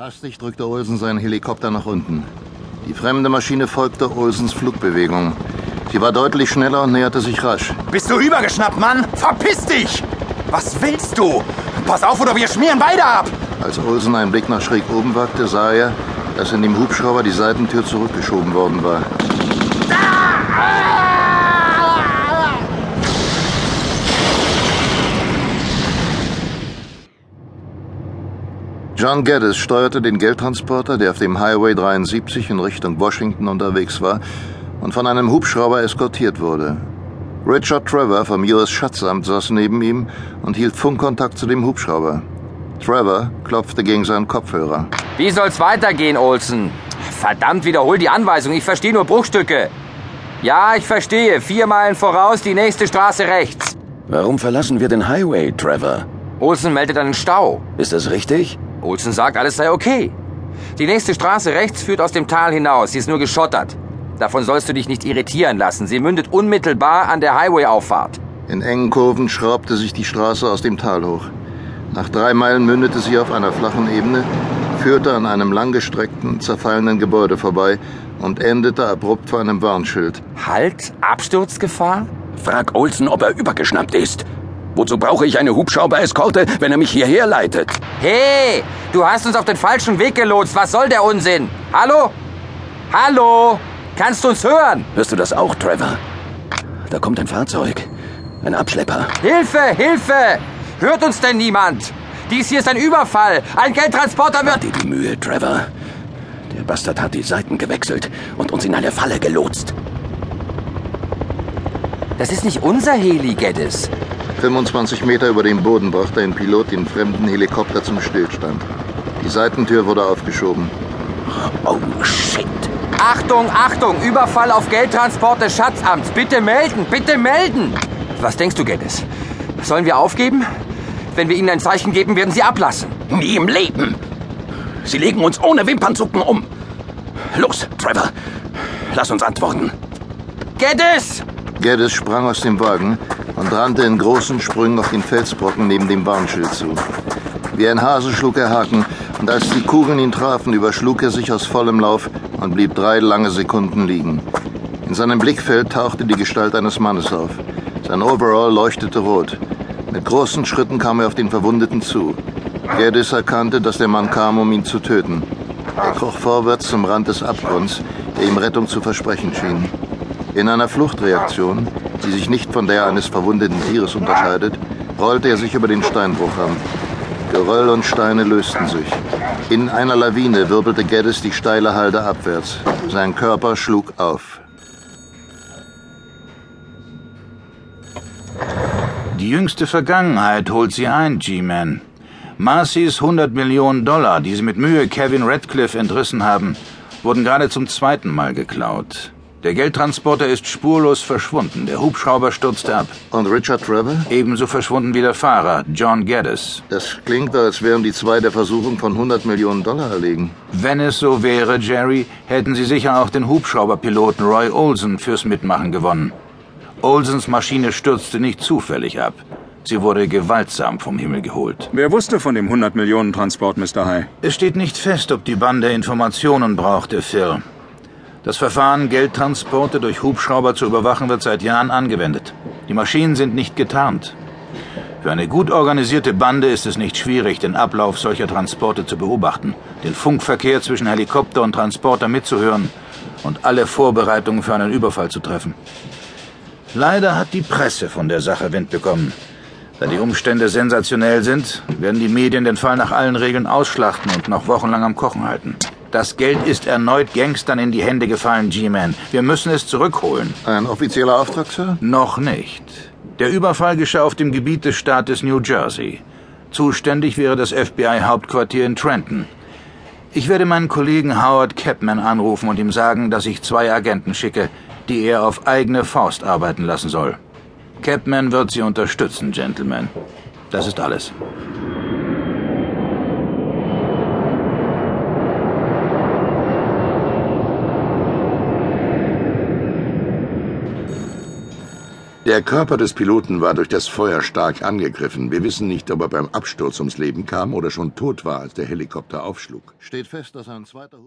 Hastig drückte Olsen seinen Helikopter nach unten. Die fremde Maschine folgte Olsens Flugbewegung. Sie war deutlich schneller und näherte sich rasch. Bist du übergeschnappt, Mann? Verpiss dich! Was willst du? Pass auf, oder wir schmieren beide ab! Als Olsen einen Blick nach schräg oben wagte, sah er, dass in dem Hubschrauber die Seitentür zurückgeschoben worden war. John Geddes steuerte den Geldtransporter, der auf dem Highway 73 in Richtung Washington unterwegs war und von einem Hubschrauber eskortiert wurde. Richard Trevor vom US Schatzamt saß neben ihm und hielt Funkkontakt zu dem Hubschrauber. Trevor klopfte gegen seinen Kopfhörer. Wie soll's weitergehen, Olsen? Verdammt, wiederhol die Anweisung. Ich verstehe nur Bruchstücke. Ja, ich verstehe. Vier Meilen voraus, die nächste Straße rechts. Warum verlassen wir den Highway, Trevor? Olsen meldet einen Stau. Ist das richtig? Olsen sagt, alles sei okay. Die nächste Straße rechts führt aus dem Tal hinaus. Sie ist nur geschottert. Davon sollst du dich nicht irritieren lassen. Sie mündet unmittelbar an der Highway-Auffahrt. In engen Kurven schraubte sich die Straße aus dem Tal hoch. Nach drei Meilen mündete sie auf einer flachen Ebene, führte an einem langgestreckten, zerfallenen Gebäude vorbei und endete abrupt vor einem Warnschild. Halt? Absturzgefahr? Frag Olsen, ob er übergeschnappt ist. Wozu brauche ich eine Hubschrauber-Eskorte, wenn er mich hierher leitet? Hey, du hast uns auf den falschen Weg gelotst. Was soll der Unsinn? Hallo? Hallo? Kannst du uns hören? Hörst du das auch, Trevor? Da kommt ein Fahrzeug. Ein Abschlepper. Hilfe, Hilfe! Hört uns denn niemand? Dies hier ist ein Überfall. Ein Geldtransporter wird... Dir die Mühe, Trevor. Der Bastard hat die Seiten gewechselt und uns in eine Falle gelotst. Das ist nicht unser Heli, Geddes. 25 Meter über dem Boden brachte ein Pilot den fremden Helikopter zum Stillstand. Die Seitentür wurde aufgeschoben. Oh, shit. Achtung, Achtung! Überfall auf Geldtransport des Schatzamts. Bitte melden, bitte melden! Was denkst du, Geddes? Sollen wir aufgeben? Wenn wir ihnen ein Zeichen geben, werden sie ablassen. Nie im Leben. Sie legen uns ohne Wimpernzucken um. Los, Trevor. Lass uns antworten. Geddes! Geddes sprang aus dem Wagen und rannte in großen Sprüngen auf den Felsbrocken neben dem Warnschild zu. Wie ein Hase schlug er Haken, und als die Kugeln ihn trafen, überschlug er sich aus vollem Lauf und blieb drei lange Sekunden liegen. In seinem Blickfeld tauchte die Gestalt eines Mannes auf. Sein Overall leuchtete rot. Mit großen Schritten kam er auf den Verwundeten zu. Geddes erkannte, dass der Mann kam, um ihn zu töten. Er kroch vorwärts zum Rand des Abgrunds, der ihm Rettung zu versprechen schien. In einer Fluchtreaktion, die sich nicht von der eines verwundeten Tieres unterscheidet, rollte er sich über den Steinbruchrand. Geröll und Steine lösten sich. In einer Lawine wirbelte Geddes die steile Halde abwärts. Sein Körper schlug auf. Die jüngste Vergangenheit holt sie ein, G-Man. Marcys 100 Millionen Dollar, die sie mit Mühe Kevin Radcliffe entrissen haben, wurden gerade zum zweiten Mal geklaut. Der Geldtransporter ist spurlos verschwunden. Der Hubschrauber stürzte ab. Und Richard Trevor? Ebenso verschwunden wie der Fahrer, John Geddes. Das klingt, als wären die zwei der Versuchung von 100 Millionen Dollar erlegen. Wenn es so wäre, Jerry, hätten sie sicher auch den Hubschrauberpiloten Roy Olsen fürs Mitmachen gewonnen. Olsens Maschine stürzte nicht zufällig ab. Sie wurde gewaltsam vom Himmel geholt. Wer wusste von dem 100 Millionen Transport, Mr. High? Es steht nicht fest, ob die Bande Informationen brauchte, Phil. Das Verfahren, Geldtransporte durch Hubschrauber zu überwachen, wird seit Jahren angewendet. Die Maschinen sind nicht getarnt. Für eine gut organisierte Bande ist es nicht schwierig, den Ablauf solcher Transporte zu beobachten, den Funkverkehr zwischen Helikopter und Transporter mitzuhören und alle Vorbereitungen für einen Überfall zu treffen. Leider hat die Presse von der Sache Wind bekommen. Da die Umstände sensationell sind, werden die Medien den Fall nach allen Regeln ausschlachten und noch wochenlang am Kochen halten. Das Geld ist erneut Gangstern in die Hände gefallen, G-Man. Wir müssen es zurückholen. Ein offizieller Auftrag, Sir? Noch nicht. Der Überfall geschah auf dem Gebiet des Staates New Jersey. Zuständig wäre das FBI-Hauptquartier in Trenton. Ich werde meinen Kollegen Howard Capman anrufen und ihm sagen, dass ich zwei Agenten schicke, die er auf eigene Faust arbeiten lassen soll. Capman wird Sie unterstützen, Gentlemen. Das ist alles. Der Körper des Piloten war durch das Feuer stark angegriffen. Wir wissen nicht, ob er beim Absturz ums Leben kam oder schon tot war, als der Helikopter aufschlug. Steht fest, dass ein zweiter